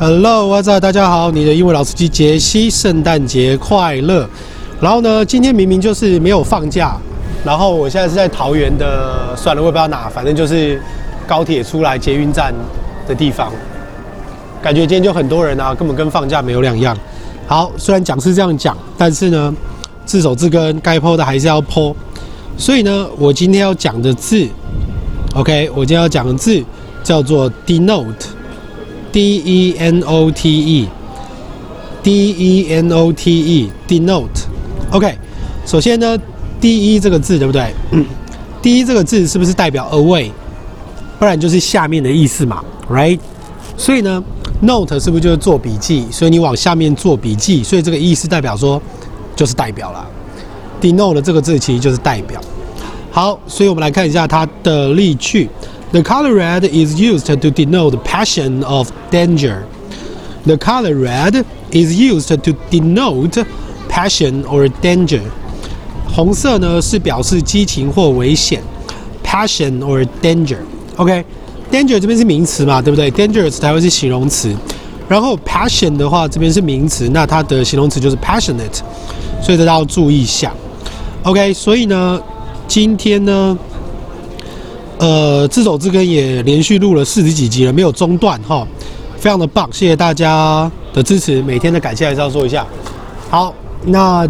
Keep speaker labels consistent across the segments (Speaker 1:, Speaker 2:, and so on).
Speaker 1: Hello，What's up？大家好，你的英文老司机杰西，圣诞节快乐！然后呢，今天明明就是没有放假，然后我现在是在桃园的，算了，我也不知道哪，反正就是高铁出来捷运站的地方，感觉今天就很多人啊，根本跟放假没有两样。好，虽然讲是这样讲，但是呢，字首字根该剖的还是要剖所以呢，我今天要讲的字，OK，我今天要讲的字叫做 denote。D E N O T E，D E N O T E，denote，OK。首先呢，D E 这个字对不对？D E 这个字是不是代表 away？不然就是下面的意思嘛，right？所以呢，note 是不是就是做笔记？所以你往下面做笔记，所以这个意思代表说就是代表了。denote 这个字其实就是代表。好，所以我们来看一下它的例句。The color red is used to denote the passion of danger. The color red is used to denote passion or danger. 红色呢是表示激情或危险，passion or danger. OK，danger、okay? 这边是名词嘛，对不对？dangerous 才会是形容词。然后 passion 的话，这边是名词，那它的形容词就是 passionate，所以大家要注意一下。OK，所以呢，今天呢。 呃，自首之根也连续录了四十几集了，没有中断哈，非常的棒，谢谢大家的支持，每天的感谢还是要说一下。好，那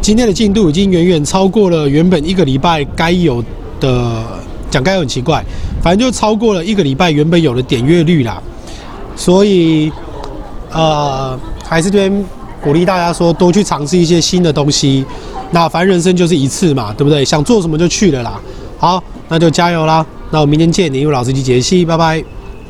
Speaker 1: 今天的进度已经远远超过了原本一个礼拜该有的，讲该有很奇怪，反正就超过了一个礼拜原本有的点阅率啦，所以呃，还是这边鼓励大家说多去尝试一些新的东西，那反正人生就是一次嘛，对不对？想做什么就去了啦。好。那就加油啦！那我明天见你，因为老司机解析，拜拜。